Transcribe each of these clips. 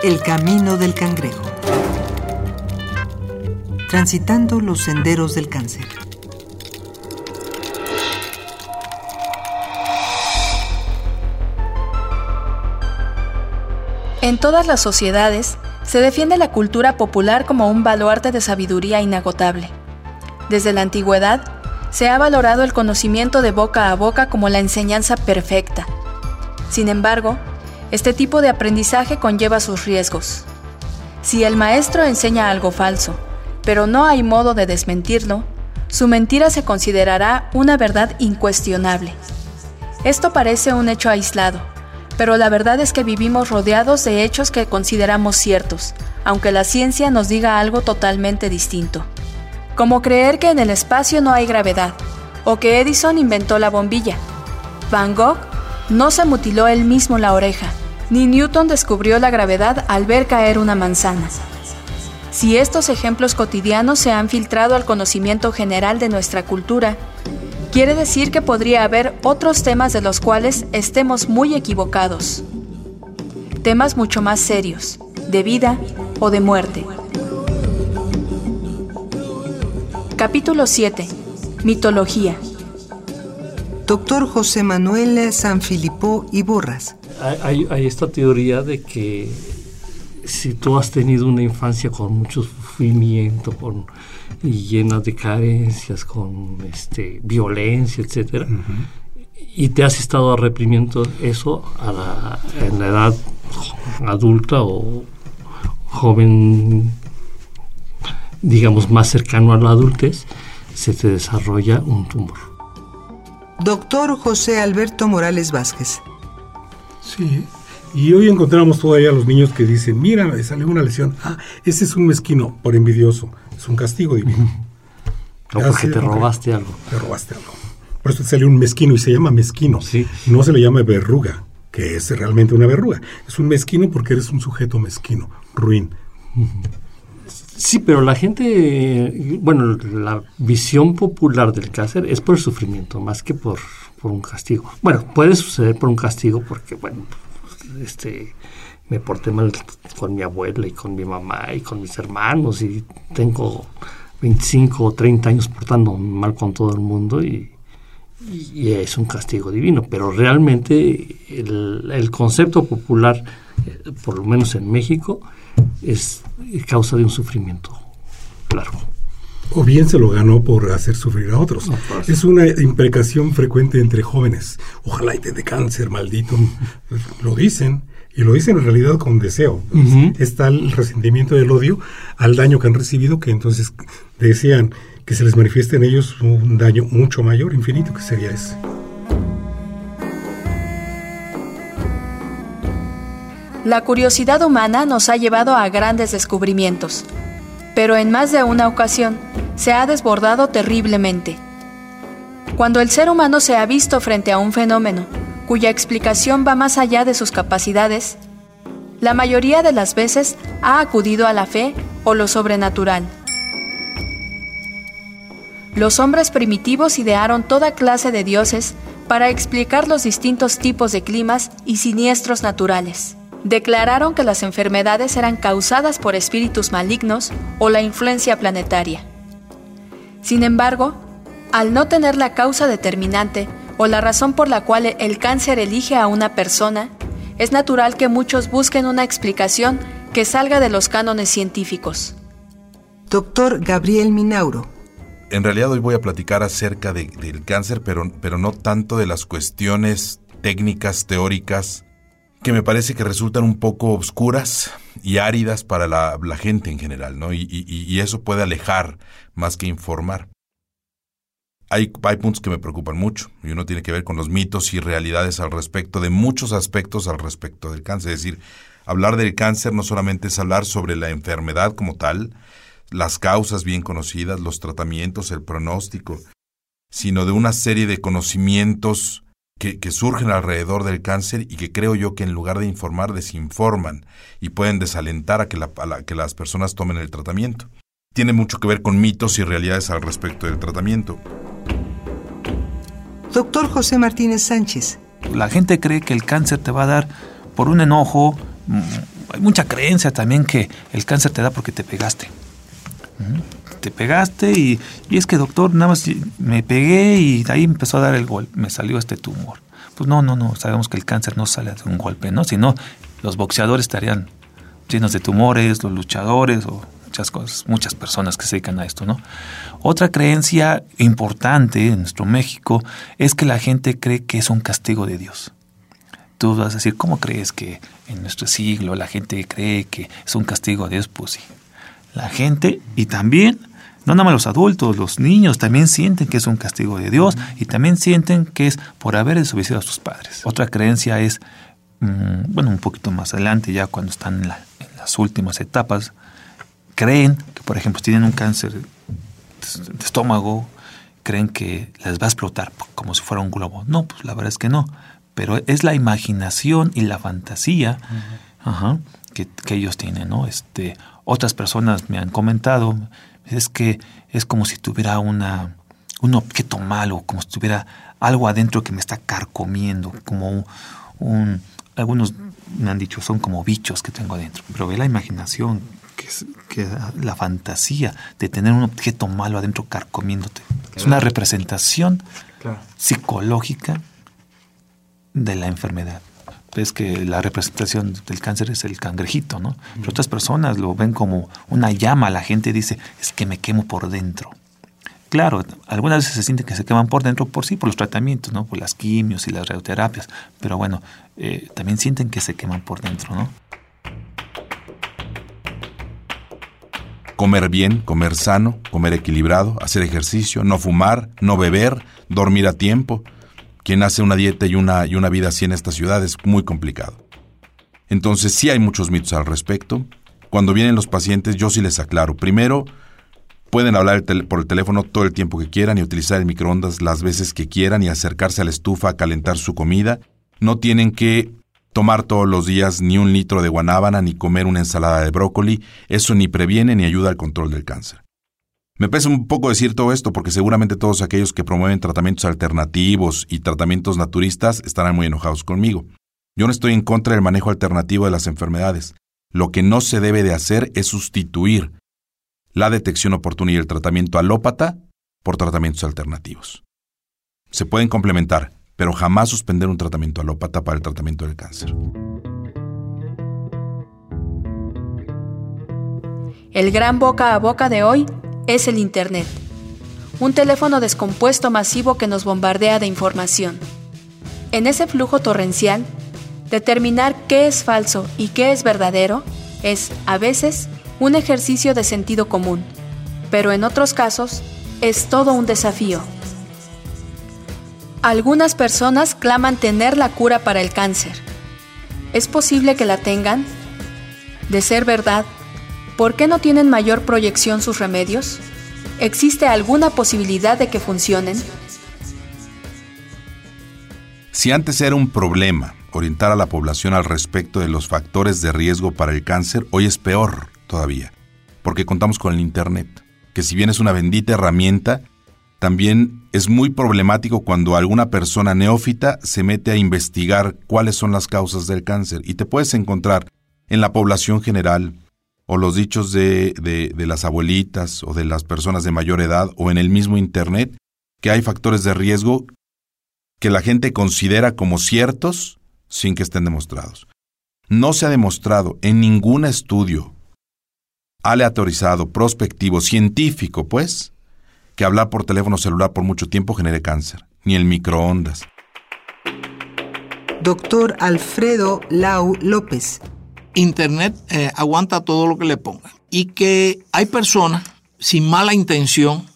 El camino del cangrejo. Transitando los senderos del cáncer. En todas las sociedades se defiende la cultura popular como un baluarte de sabiduría inagotable. Desde la antigüedad, se ha valorado el conocimiento de boca a boca como la enseñanza perfecta. Sin embargo, este tipo de aprendizaje conlleva sus riesgos. Si el maestro enseña algo falso, pero no hay modo de desmentirlo, su mentira se considerará una verdad incuestionable. Esto parece un hecho aislado, pero la verdad es que vivimos rodeados de hechos que consideramos ciertos, aunque la ciencia nos diga algo totalmente distinto. Como creer que en el espacio no hay gravedad, o que Edison inventó la bombilla. Van Gogh no se mutiló él mismo la oreja, ni Newton descubrió la gravedad al ver caer una manzana. Si estos ejemplos cotidianos se han filtrado al conocimiento general de nuestra cultura, quiere decir que podría haber otros temas de los cuales estemos muy equivocados. Temas mucho más serios, de vida o de muerte. Capítulo 7. Mitología. Doctor José Manuel Sanfilippo y Borras. Hay, hay, esta teoría de que si tú has tenido una infancia con mucho sufrimiento, con y llena de carencias, con este, violencia, etcétera, y te has estado reprimiendo eso a la, en la edad adulta o joven, digamos, más cercano a la adultez, se te desarrolla un tumor. Doctor José Alberto Morales Vázquez. Sí, y hoy encontramos todavía a los niños que dicen, mira, me salió una lesión. Ah, ese es un mezquino por envidioso. Es un castigo divino. No, porque te robaste algo. Te robaste algo. Por eso te salió un mezquino y se llama mezquino. Sí. No se le llama verruga, que es realmente una verruga. Es un mezquino porque eres un sujeto mezquino, ruin. Sí, pero la gente, bueno, la visión popular del cáncer es por el sufrimiento, más que por, por un castigo. Bueno, puede suceder por un castigo porque, bueno, este, me porté mal con mi abuela y con mi mamá y con mis hermanos y tengo 25 o 30 años portando mal con todo el mundo y, y es un castigo divino, pero realmente el, concepto popular, eh, por lo menos en México, es causa de un sufrimiento largo. O bien se lo ganó por hacer sufrir a otros. No, es una imprecación frecuente entre jóvenes. Ojalá y te dé cáncer, maldito. lo dicen. Y lo dicen en realidad con deseo. Está el resentimiento del odio al daño que han recibido, que entonces desean que se les manifieste en ellos un daño mucho mayor, infinito, que sería ese. La curiosidad humana nos ha llevado a grandes descubrimientos, pero en más de una ocasión se ha desbordado terriblemente. Cuando el ser humano se ha visto frente a un fenómeno cuya explicación va más allá de sus capacidades, la mayoría de las veces ha acudido a la fe o lo sobrenatural. Los hombres primitivos idearon toda clase de dioses para explicar los distintos tipos de climas y siniestros naturales. Declararon que las enfermedades eran causadas por espíritus malignos o la influencia planetaria. Sin embargo, al no tener la causa determinante o la razón por la cual el cáncer elige a una persona, es natural que muchos busquen una explicación que salga de los cánones científicos. Doctor Gabriel Minauro. En realidad hoy voy a platicar acerca de- del cáncer, pero, pero no tanto de las cuestiones técnicas, teóricas, que me parece que resultan un poco obscuras y áridas para la, gente en general, ¿no? Y, y- y eso puede alejar más que informar. Hay, hay puntos que me preocupan mucho, y uno tiene que ver con los mitos y realidades al respecto de muchos aspectos al respecto del cáncer. Es decir, hablar del cáncer no solamente es hablar sobre la enfermedad como tal, las causas bien conocidas, los tratamientos, el pronóstico, sino de una serie de conocimientos que, que surgen alrededor del cáncer y que creo yo que en lugar de informar desinforman y pueden desalentar a que, la- a la- que las personas tomen el tratamiento. Tiene mucho que ver con mitos y realidades al respecto del tratamiento. Doctor José Martínez Sánchez. La gente cree que el cáncer te va a dar por un enojo, mm, hay mucha creencia también que el cáncer te da porque te pegaste. Te pegaste y, y, es que doctor, nada más me pegué y de ahí empezó a dar el golpe, me salió este tumor. Pues no, no, no, sabemos que el cáncer no sale de un golpe, ¿no? Sino los boxeadores estarían llenos de tumores, los luchadores o muchas cosas, muchas personas que se dedican a esto, ¿no? Otra creencia importante en nuestro México es que la gente cree que es un castigo de Dios. Tú vas a decir, ¿cómo crees que en nuestro siglo la gente cree que es un castigo de Dios? Pues sí. La gente y también, no nada más los adultos, los niños también sienten que es un castigo de Dios y también sienten que es por haber desobedecido a sus padres. Otra creencia es, mm, bueno, un poquito más adelante, ya cuando están en, en las últimas etapas, creen que, por ejemplo, tienen un cáncer de estómago, creen que les va a explotar como si fuera un globo. No, pues la verdad es que no pero es la imaginación y la fantasía que, ellos tienen, ¿no? Este, otras personas me han comentado, es que es como si tuviera una, un objeto malo, como si tuviera algo adentro que me está carcomiendo, como un, algunos me han dicho son como bichos que tengo adentro, pero ve la imaginación, que es que la fantasía de tener un objeto malo adentro carcomiéndote. Es una representación psicológica de la enfermedad. Ves que la representación del cáncer es el cangrejito, ¿no? Pero otras personas lo ven como una llama. La gente dice, es que me quemo por dentro. Claro, algunas veces se siente que se queman por dentro por sí, por los tratamientos, ¿no? Por las quimios y las radioterapias. Pero bueno, eh, también sienten que se queman por dentro, ¿no? Comer bien, comer sano, comer equilibrado, hacer ejercicio, no fumar, no beber, dormir a tiempo, quien hace una dieta y una, y una vida así en esta ciudad es muy complicado. Entonces sí hay muchos mitos al respecto. Cuando vienen los pacientes yo sí les aclaro. Primero, pueden hablar por el teléfono todo el tiempo que quieran y utilizar el microondas las veces que quieran y acercarse a la estufa a calentar su comida. No tienen que tomar todos los días ni un litro de guanábana ni comer una ensalada de brócoli. Eso ni previene ni ayuda al control del cáncer. Me pesa un poco decir todo esto porque seguramente todos aquellos que promueven tratamientos alternativos y tratamientos naturistas estarán muy enojados conmigo. Yo no estoy en contra del manejo alternativo de las enfermedades. Lo que no se debe de hacer es sustituir la detección oportuna y el tratamiento alópata por tratamientos alternativos. Se pueden complementar, pero jamás suspender un tratamiento alópata para el tratamiento del cáncer. El gran boca a boca de hoy es el Internet, un teléfono descompuesto masivo que nos bombardea de información. En ese flujo torrencial, determinar qué es falso y qué es verdadero es, a veces, un ejercicio de sentido común, pero en otros casos es todo un desafío. Algunas personas claman tener la cura para el cáncer. ¿Es posible que la tengan? De ser verdad, ¿Por qué no tienen mayor proyección sus remedios? ¿Existe alguna posibilidad de que funcionen? Si antes era un problema orientar a la población al respecto de los factores de riesgo para el cáncer, hoy es peor todavía, porque contamos con el Internet, que si bien es una bendita herramienta, también es muy problemático cuando alguna persona neófita se mete a investigar cuáles son las causas del cáncer y te puedes encontrar en la población general o los dichos de, de, las abuelitas o de las personas de mayor edad o en el mismo Internet, que hay factores de riesgo que la gente considera como ciertos sin que estén demostrados. No se ha demostrado en ningún estudio aleatorizado, prospectivo, científico, pues, que hablar por teléfono celular por mucho tiempo genere cáncer, ni el microondas. Doctor Alfredo Lau López, Internet eh, aguanta todo lo que le pongan. Y que hay personas sin mala intención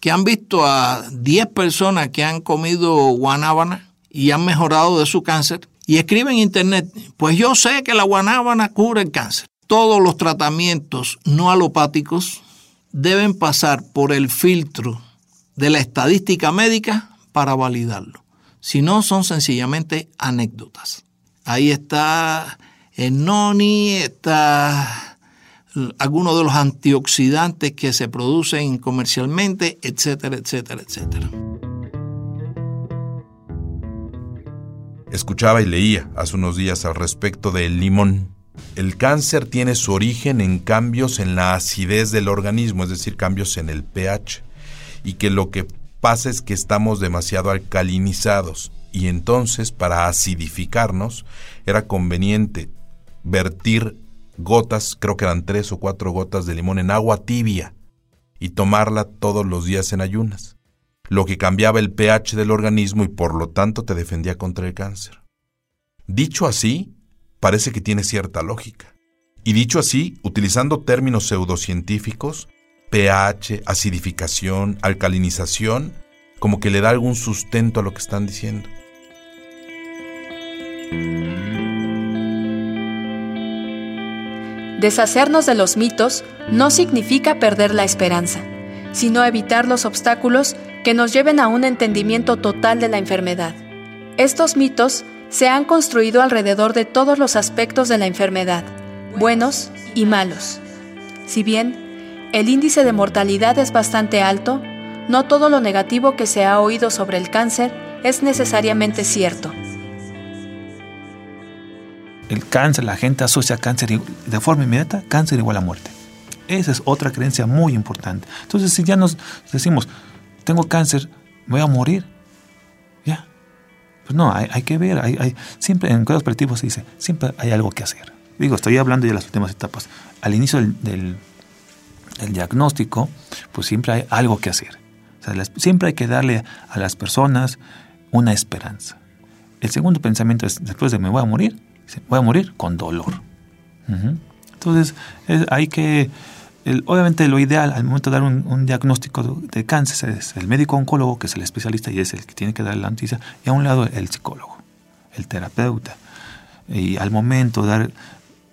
que han visto a 10 personas que han comido guanábana y han mejorado de su cáncer y escriben en internet, pues yo sé que la guanábana cura el cáncer. Todos los tratamientos no alopáticos deben pasar por el filtro de la estadística médica para validarlo. Si no, son sencillamente anécdotas. Ahí está en noni está algunos de los antioxidantes que se producen comercialmente, etcétera, etcétera, etcétera. Escuchaba y leía hace unos días al respecto del limón, el cáncer tiene su origen en cambios en la acidez del organismo, es decir, cambios en el pH, y que lo que pasa es que estamos demasiado alcalinizados y entonces para acidificarnos era conveniente vertir gotas, creo que eran tres o cuatro gotas de limón en agua tibia y tomarla todos los días en ayunas, lo que cambiaba el pH del organismo y por lo tanto te defendía contra el cáncer. Dicho así, parece que tiene cierta lógica. Y dicho así, utilizando términos pseudocientíficos, pH, acidificación, alcalinización, como que le da algún sustento a lo que están diciendo. Deshacernos de los mitos no significa perder la esperanza, sino evitar los obstáculos que nos lleven a un entendimiento total de la enfermedad. Estos mitos se han construido alrededor de todos los aspectos de la enfermedad, buenos y malos. Si bien el índice de mortalidad es bastante alto, no todo lo negativo que se ha oído sobre el cáncer es necesariamente cierto. El cáncer, la gente asocia cáncer de forma inmediata, cáncer igual a muerte. Esa es otra creencia muy importante. Entonces, si ya nos decimos, tengo cáncer, voy a morir, ya. Pues no, hay, que ver, hay, siempre en cuidados operativos se dice, siempre hay algo que hacer. Digo, estoy hablando de las últimas etapas. Al inicio del, diagnóstico, pues siempre hay algo que hacer. siempre hay que darle a las personas una esperanza. El segundo pensamiento es, después de me voy a morir, voy a morir con dolor. Entonces, hay que, obviamente lo ideal al momento de dar un, diagnóstico de, cáncer es el médico oncólogo, que es el especialista y es el que tiene que dar la noticia, y a un lado el psicólogo, el terapeuta. Y al momento dar,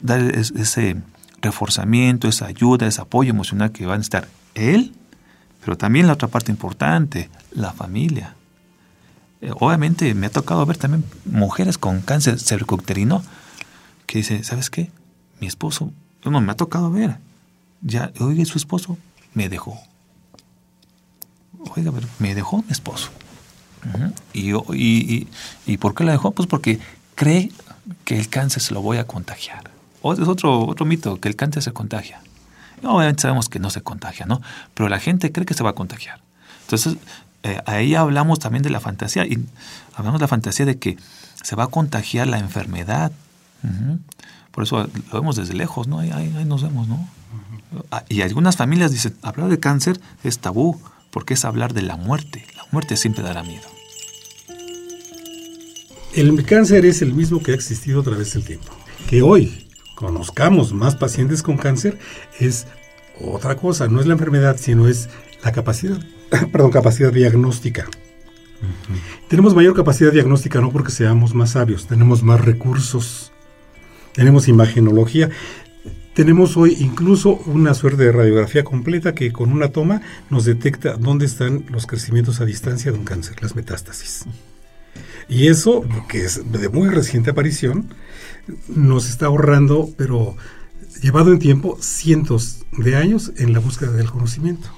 dar ese reforzamiento, esa ayuda, ese apoyo emocional que va a estar él, pero también la otra parte importante, la familia. Eh, obviamente me ha tocado ver también mujeres con cáncer cervicuterino que dice, ¿sabes qué? Mi esposo, no, me ha tocado ver. Ya, oiga, su esposo me dejó. Oiga, pero me dejó mi esposo. y, y, y, por qué la dejó? Pues porque cree que el cáncer se lo voy a contagiar. O es otro, otro mito, que el cáncer se contagia. Obviamente sabemos que no se contagia, ¿no? Pero la gente cree que se va a contagiar. Entonces, eh, ahí hablamos también de la fantasía, y hablamos de la fantasía de que se va a contagiar la enfermedad. Por eso lo vemos desde lejos, ¿no? Ahí, nos vemos, ¿no? Ah, y algunas familias dicen, hablar de cáncer es tabú, porque es hablar de la muerte. La muerte siempre dará miedo. El cáncer es el mismo que ha existido a través del tiempo. Que hoy conozcamos más pacientes con cáncer es otra cosa, no es la enfermedad, sino es la capacidad perdón, capacidad diagnóstica. Tenemos mayor capacidad diagnóstica no porque seamos más sabios, tenemos más recursos, tenemos imagenología, tenemos hoy incluso una suerte de radiografía completa que con una toma nos detecta dónde están los crecimientos a distancia de un cáncer, las metástasis. Y eso, que es de muy reciente aparición, nos está ahorrando, pero llevado en tiempo, cientos de años en la búsqueda del conocimiento.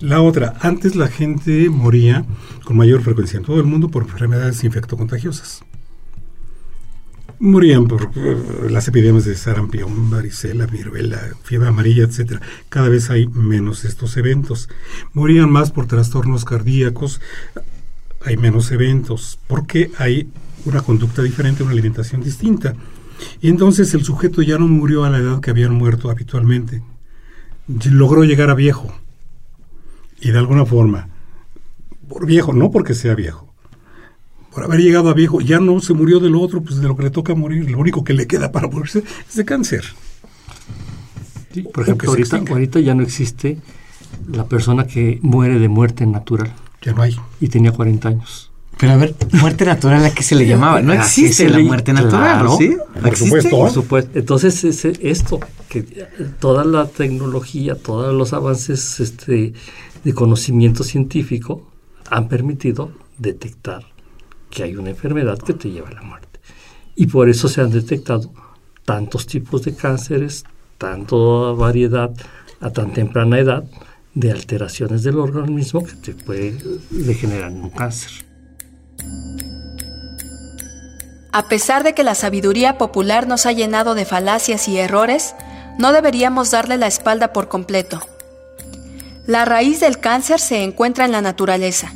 La otra, antes la gente moría con mayor frecuencia en todo el mundo por enfermedades infectocontagiosas. Morían por eh, las epidemias de sarampión, varicela, viruela, fiebre amarilla, etc. Cada vez hay menos estos eventos. Morían más por trastornos cardíacos, hay menos eventos, porque hay una conducta diferente, una alimentación distinta. Y entonces el sujeto ya no murió a la edad que habían muerto habitualmente. Logró llegar a viejo y de alguna forma, por viejo, no porque sea viejo, por haber llegado a viejo, ya no se murió de lo otro, pues de lo que le toca morir, lo único que le queda para morirse es de cáncer. por ejemplo, ahorita, ahorita ya no existe la persona que muere de muerte natural. Ya no hay. Y tenía 40 años. Pero a ver, muerte natural a qué se le llamaba. No existe la muerte natural, ¿no? ¿sí? Por supuesto. Por supuesto. Entonces, es esto, que toda la tecnología, todos los avances este, de conocimiento científico han permitido detectar que hay una enfermedad que te lleva a la muerte. Y por eso se han detectado tantos tipos de cánceres, tanta variedad a tan temprana edad de alteraciones del organismo que te puede degenerar en un cáncer. A pesar de que la sabiduría popular nos ha llenado de falacias y errores, no deberíamos darle la espalda por completo. La raíz del cáncer se encuentra en la naturaleza,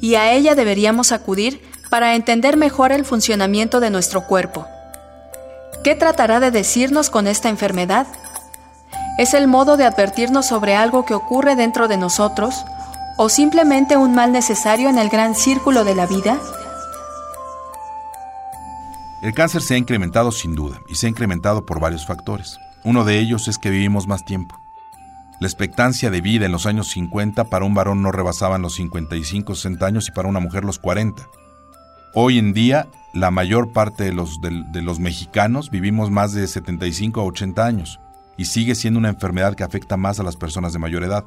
y a ella deberíamos acudir para entender mejor el funcionamiento de nuestro cuerpo. ¿Qué tratará de decirnos con esta enfermedad? ¿Es el modo de advertirnos sobre algo que ocurre dentro de nosotros o simplemente un mal necesario en el gran círculo de la vida? El cáncer se ha incrementado sin duda y se ha incrementado por varios factores. Uno de ellos es que vivimos más tiempo. La expectancia de vida en los años 50 para un varón no rebasaban los 55-60 años y para una mujer los 40. Hoy en día, la mayor parte de los, de, los mexicanos vivimos más de 75 a 80 años y sigue siendo una enfermedad que afecta más a las personas de mayor edad.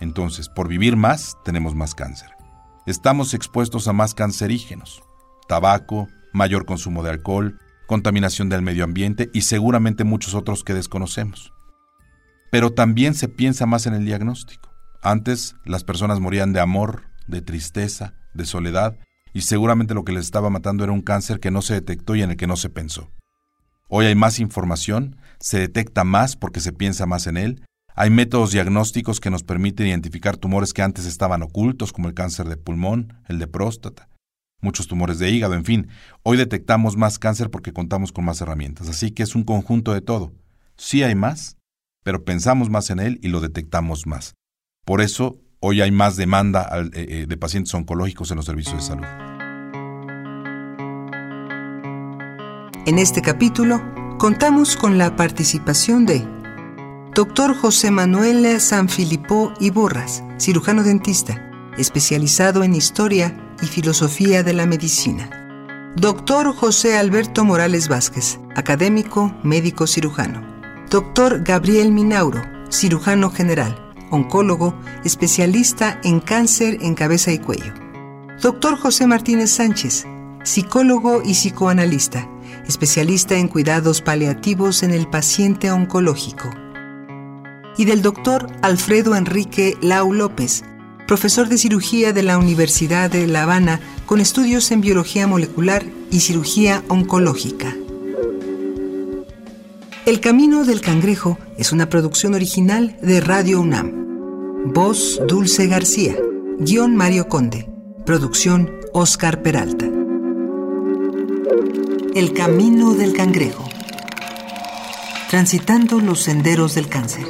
Entonces, por vivir más, tenemos más cáncer. Estamos expuestos a más cancerígenos, tabaco, mayor consumo de alcohol, contaminación del medio ambiente y seguramente muchos otros que desconocemos. Pero también se piensa más en el diagnóstico. Antes las personas morían de amor, de tristeza, de soledad, y seguramente lo que les estaba matando era un cáncer que no se detectó y en el que no se pensó. Hoy hay más información, se detecta más porque se piensa más en él, hay métodos diagnósticos que nos permiten identificar tumores que antes estaban ocultos, como el cáncer de pulmón, el de próstata, muchos tumores de hígado, en fin. Hoy detectamos más cáncer porque contamos con más herramientas, así que es un conjunto de todo. Sí hay más, pero pensamos más en él y lo detectamos más. Por eso, hoy hay más demanda eh, eh, de pacientes oncológicos en los servicios de salud. En este capítulo contamos con la participación de Dr. José Manuel Sanfilippo Iborras, cirujano dentista, especializado en historia y filosofía de la medicina. Doctor José Alberto Morales Vázquez, académico, médico cirujano. Doctor Gabriel Minauro, cirujano general, oncólogo, especialista en cáncer en cabeza y cuello. Doctor José Martínez Sánchez, psicólogo y psicoanalista, especialista en cuidados paliativos en el paciente oncológico. Y del doctor Alfredo Enrique Lau López, profesor de cirugía de la Universidad de La Habana con estudios en biología molecular y cirugía oncológica. El Camino del Cangrejo es una producción original de Radio UNAM. Voz Dulce García. Guión Mario Conde. Producción Oscar Peralta. El Camino del Cangrejo. Transitando los senderos del cáncer.